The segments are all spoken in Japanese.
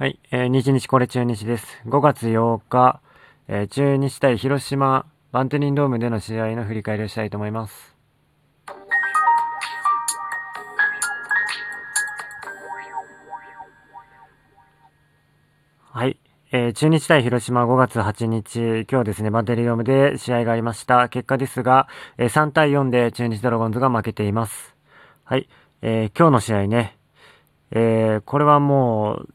はい、えー、日日これ中日です。5月8日、えー、中日対広島バンテリンドームでの試合の振り返りをしたいと思います。はい、えー、中日対広島5月8日、今日ですね、バンテリンドームで試合がありました。結果ですが、えー、3対4で中日ドラゴンズが負けています。はい、えー、今日の試合ね、えー、これはもう、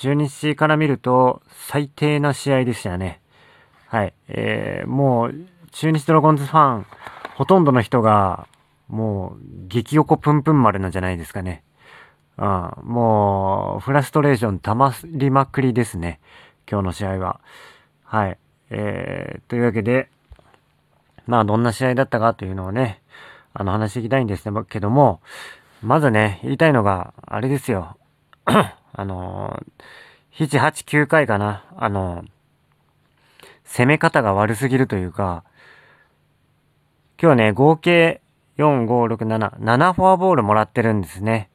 中日から見ると最低な試合でしたよね。はい。えー、もう、中日ドラゴンズファン、ほとんどの人が、もう、激横プンプン丸なんじゃないですかね。うん、もう、フラストレーション溜まりまくりですね。今日の試合は。はい。えー、というわけで、まあ、どんな試合だったかというのをね、あの、話していきたいんですけども、まずね、言いたいのが、あれですよ。あのー、7、8、9回かな。あのー、攻め方が悪すぎるというか、今日ね、合計4、5、6、7、7フォアボールもらってるんですね。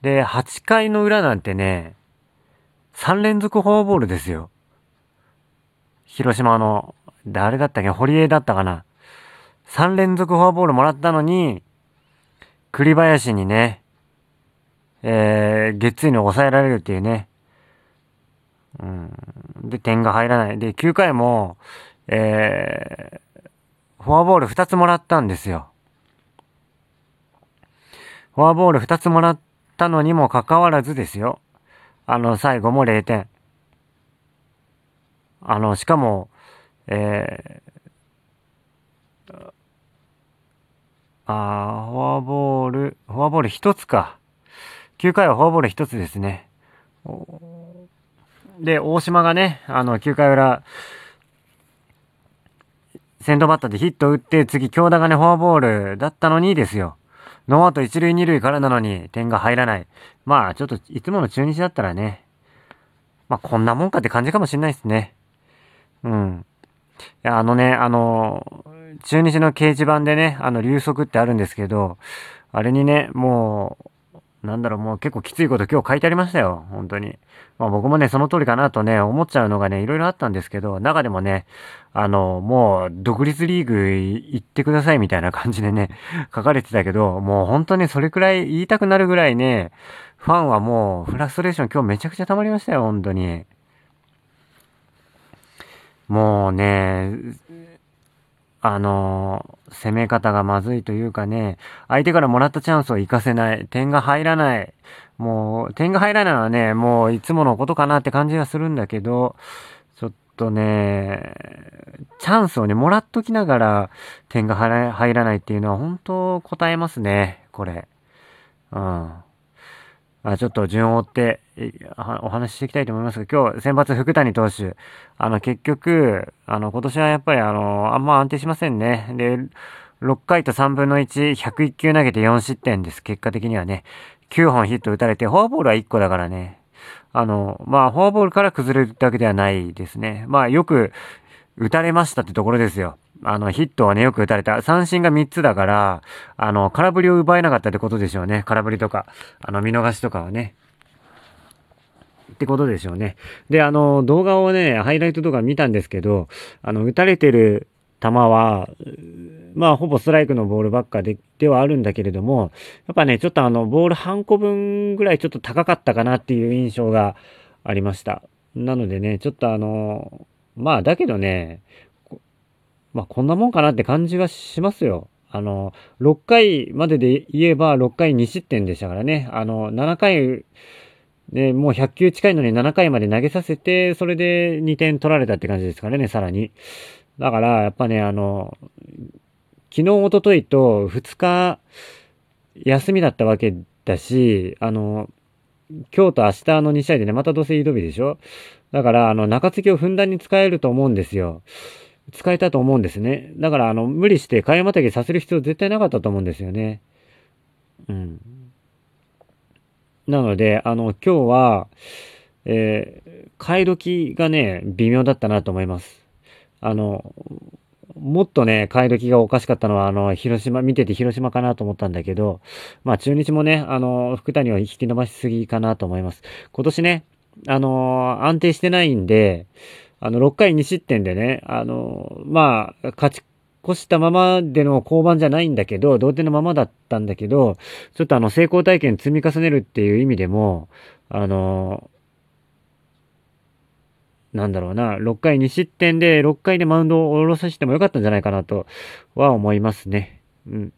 で、8回の裏なんてね、3連続フォアボールですよ。広島の、誰だったっけ堀江だったかな。3連続フォアボールもらったのに、栗林にね、えー、月に抑えられるっていうね。うん。で、点が入らない。で、9回も、えー、フォアボール2つもらったんですよ。フォアボール2つもらったのにもかかわらずですよ。あの、最後も0点。あの、しかも、えー、あフォアボール、フォアボール1つか。9回はフォアボール1つですね。で、大島がね、あの、9回裏、先頭バッターでヒット打って、次、京田がね、フォアボールだったのにですよ。ノーアウト1塁2塁からなのに点が入らない。まあ、ちょっと、いつもの中日だったらね、まあ、こんなもんかって感じかもしんないですね。うん。いや、あのね、あの、中日の掲示板でね、あの、流速ってあるんですけど、あれにね、もう、なんだろう、もう結構きついこと今日書いてありましたよ。本当に。まあ僕もね、その通りかなとね、思っちゃうのがね、いろいろあったんですけど、中でもね、あの、もう、独立リーグ行ってくださいみたいな感じでね、書かれてたけど、もう本当にそれくらい言いたくなるぐらいね、ファンはもう、フラストレーション今日めちゃくちゃ溜まりましたよ、本当に。もうね、あの、攻め方がまずいというかね、相手からもらったチャンスを活かせない、点が入らない、もう、点が入らないのはね、もういつものことかなって感じがするんだけど、ちょっとね、チャンスをね、もらっときながら点が入らないっていうのは本当答えますね、これ。うん。あちょっと順を追ってお話ししていきたいと思いますが、今日先発福谷投手、あの結局、あの今年はやっぱりあの、あんま安定しませんね。で、6回と3分の1、101球投げて4失点です。結果的にはね。9本ヒット打たれて、フォアボールは1個だからね。あの、まあ、フォアボールから崩れるだけではないですね。まあ、よく打たれましたってところですよ。あの、ヒットはね、よく打たれた。三振が3つだから、あの、空振りを奪えなかったってことでしょうね。空振りとか、あの、見逃しとかはね。ってことでしょうね。で、あの、動画をね、ハイライト動画見たんですけど、あの、打たれてる球は、まあ、ほぼストライクのボールばっかで、ではあるんだけれども、やっぱね、ちょっとあの、ボール半個分ぐらいちょっと高かったかなっていう印象がありました。なのでね、ちょっとあの、まあ、だけどね、まあこんなもんかなって感じがしますよ。あの、6回までで言えば6回2失点でしたからね。あの、7回、で、もう100球近いのに7回まで投げさせて、それで2点取られたって感じですからね、さらに。だから、やっぱね、あの、昨日、おとといと2日休みだったわけだし、あの、今日と明日の2試合でね、またどうせ移動日でしょ？だから、あの、中継ぎをふんだんに使えると思うんですよ。使えたと思うんですね。だから、あの、無理して買いまたぎさせる必要絶対なかったと思うんですよね。うん。なので、あの、今日は、えー、買い時がね、微妙だったなと思います。あの、もっとね、買い時がおかしかったのは、あの、広島、見てて広島かなと思ったんだけど、まあ中日もね、あの、福谷を引き伸ばしすぎかなと思います。今年ね、あの、安定してないんで、あの、6回2失点でね、あの、まあ、勝ち越したままでの降板じゃないんだけど、同点のままだったんだけど、ちょっとあの、成功体験積み重ねるっていう意味でも、あの、なんだろうな、6回2失点で、6回でマウンドを下ろさせてもよかったんじゃないかなとは思いますね。うん。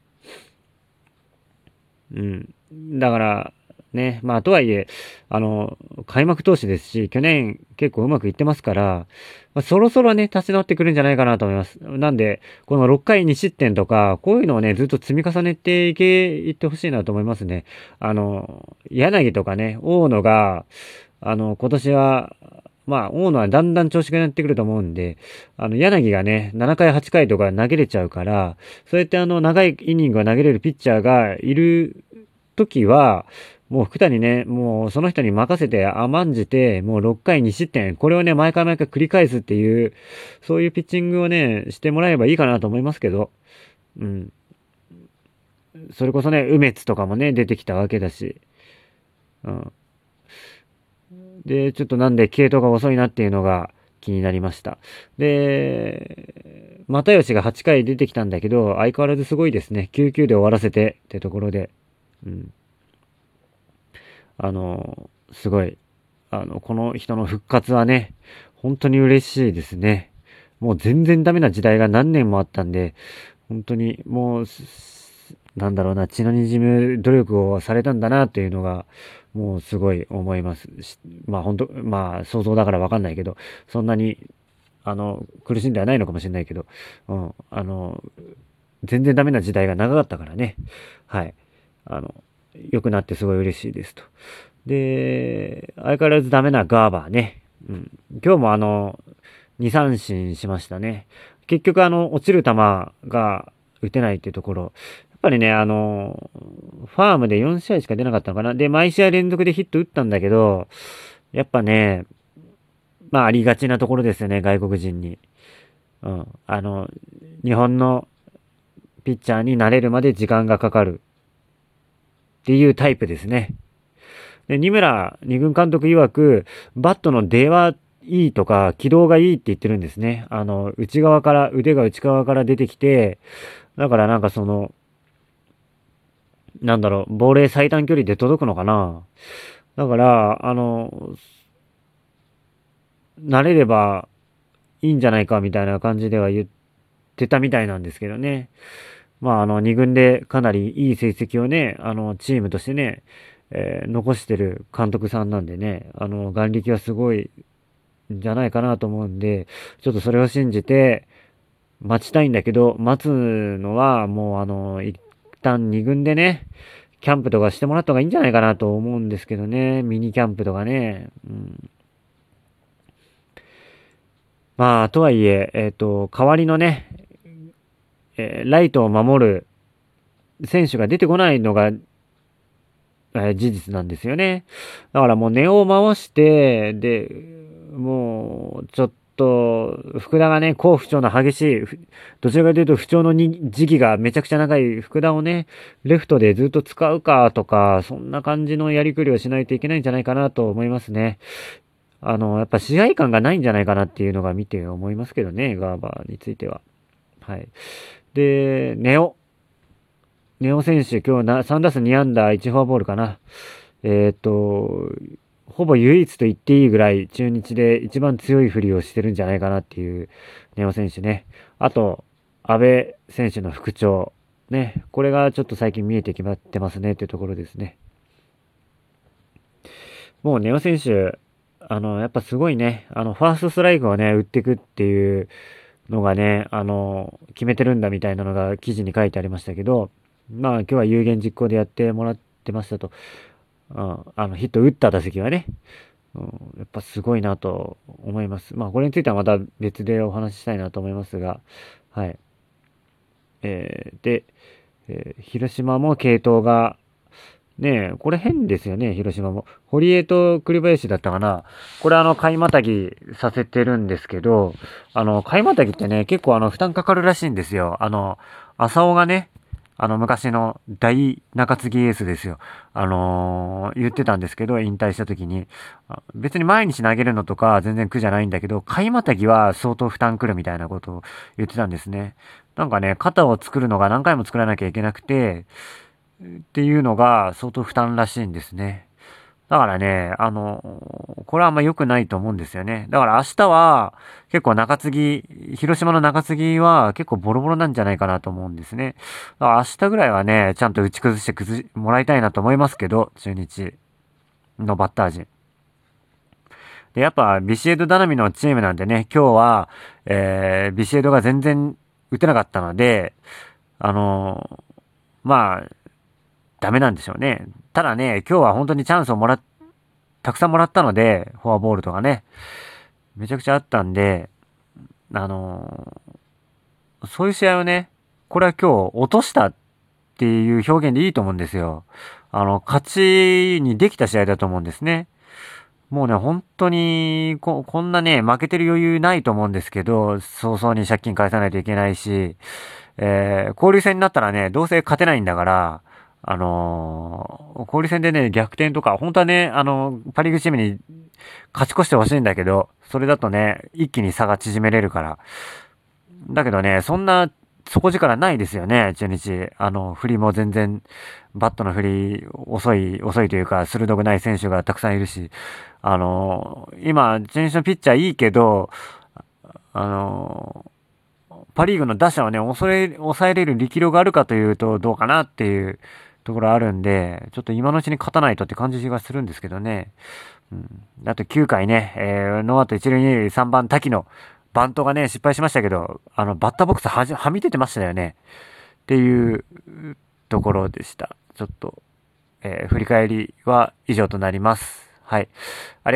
うん。だから、ね。まあ、とはいえ、あの、開幕投手ですし、去年結構うまくいってますから、まあ、そろそろね、立ち直ってくるんじゃないかなと思います。なんで、この6回2失点とか、こういうのをね、ずっと積み重ねていけ、いってほしいなと思いますね。あの、柳とかね、大野が、あの、今年は、まあ、大野はだんだん調子がなってくると思うんで、あの、柳がね、7回、8回とか投げれちゃうから、そうやってあの、長いイニングを投げれるピッチャーがいる時は、もう福谷ね、もうその人に任せて甘んじて、もう6回2失点。これをね、毎回毎回繰り返すっていう、そういうピッチングをね、してもらえばいいかなと思いますけど。うん。それこそね、梅津とかもね、出てきたわけだし。うん。で、ちょっとなんで系統が遅いなっていうのが気になりました。で、又吉が8回出てきたんだけど、相変わらずすごいですね。9球で終わらせてってところで。うん。あの、すごい、あの、この人の復活はね、本当に嬉しいですね。もう全然ダメな時代が何年もあったんで、本当にもう、なんだろうな、血の滲む努力をされたんだなっていうのが、もうすごい思います。まあ本当、まあ想像だからわかんないけど、そんなに、あの、苦しんではないのかもしれないけど、うん、あの、全然ダメな時代が長かったからね。はい。あの、良くなってすごい嬉しいですと。で、相変わらずダメなガーバーね。うん。今日もあの、2三振しましたね。結局あの、落ちる球が打てないっていうところ。やっぱりね、あの、ファームで4試合しか出なかったのかな。で、毎試合連続でヒット打ったんだけど、やっぱね、まあありがちなところですよね、外国人に。うん。あの、日本のピッチャーになれるまで時間がかかる。っていうタイプですね。で、二村二軍監督曰く、バットの出はいいとか、軌道がいいって言ってるんですね。あの、内側から、腕が内側から出てきて、だからなんかその、なんだろう、亡霊最短距離で届くのかなだから、あの、慣れればいいんじゃないかみたいな感じでは言ってたみたいなんですけどね。まあ、あの、2軍でかなりいい成績をね、あの、チームとしてね、えー、残してる監督さんなんでね、あの、眼力はすごいんじゃないかなと思うんで、ちょっとそれを信じて、待ちたいんだけど、待つのはもうあの、一旦2軍でね、キャンプとかしてもらった方がいいんじゃないかなと思うんですけどね、ミニキャンプとかね。うん、まあ、とはいえ、えっ、ー、と、代わりのね、えー、ライトを守る選手が出てこないのが、えー、事実なんですよね。だからもう根を回して、で、もう、ちょっと、福田がね、好不調の激しい、どちらかというと不調の時期がめちゃくちゃ長い福田をね、レフトでずっと使うかとか、そんな感じのやりくりをしないといけないんじゃないかなと思いますね。あの、やっぱ試合感がないんじゃないかなっていうのが見て思いますけどね、ガーバーについては。はい。で、ネオ。ネオ選手、今日な3打数2安打1フォアボールかな。えっ、と、ほぼ唯一と言っていいぐらい中日で一番強い振りをしてるんじゃないかなっていうネオ選手ね。あと、安倍選手の復調。ね。これがちょっと最近見えてきまってますねっていうところですね。もうネオ選手、あの、やっぱすごいね。あの、ファーストストライクをね、打っていくっていうのがね、あの、決めてるんだみたいなのが記事に書いてありましたけど、まあ今日は有言実行でやってもらってましたと。うん、あの、ヒット打った打席はね、うん、やっぱすごいなと思います。まあこれについてはまた別でお話ししたいなと思いますが、はい。えー、で、えー、広島も系統がねえ、これ変ですよね、広島も。堀江と栗林だったかな。これあの、買いまたぎさせてるんですけど、あの、買いまたぎってね、結構あの、負担かかるらしいんですよ。あの、浅尾がね、あの、昔の大中継ぎエースですよ。あのー、言ってたんですけど、引退した時に。別に毎日投げるのとか全然苦じゃないんだけど、買いまたぎは相当負担くるみたいなことを言ってたんですね。なんかね、肩を作るのが何回も作らなきゃいけなくて、っていうのが相当負担らしいんですね。だからね、あの、これはあんま良くないと思うんですよね。だから明日は結構中継ぎ、広島の中継ぎは結構ボロボロなんじゃないかなと思うんですね。だから明日ぐらいはね、ちゃんと打ち崩して崩し、もらいたいなと思いますけど、中日のバッター陣。で、やっぱビシエド頼みのチームなんでね、今日は、えー、ビシエドが全然打てなかったので、あのまあ、ダメなんでしょうね。ただね、今日は本当にチャンスをもらっ、たくさんもらったので、フォアボールとかね、めちゃくちゃあったんで、あのー、そういう試合をね、これは今日落としたっていう表現でいいと思うんですよ。あの、勝ちにできた試合だと思うんですね。もうね、本当にこ、こんなね、負けてる余裕ないと思うんですけど、早々に借金返さないといけないし、えー、交流戦になったらね、どうせ勝てないんだから、あのー、交流戦でね、逆転とか、本当はね、あの、パリーグチームに勝ち越してほしいんだけど、それだとね、一気に差が縮めれるから。だけどね、そんな底力ないですよね、中日。あの、振りも全然、バットの振り、遅い、遅いというか、鋭くない選手がたくさんいるし、あの、今、中日のピッチャーいいけど、あの、パリーグの打者をね、抑え、抑えれる力量があるかというと、どうかなっていうところあるんで、ちょっと今のうちに勝たないとって感じがするんですけどね。うん。あと9回ね、えー、ノーアウト1塁2塁3番滝のバントがね、失敗しましたけど、あの、バッターボックスはじはみ出てましたよね。っていうところでした。ちょっと、えー、振り返りは以上となります。はい。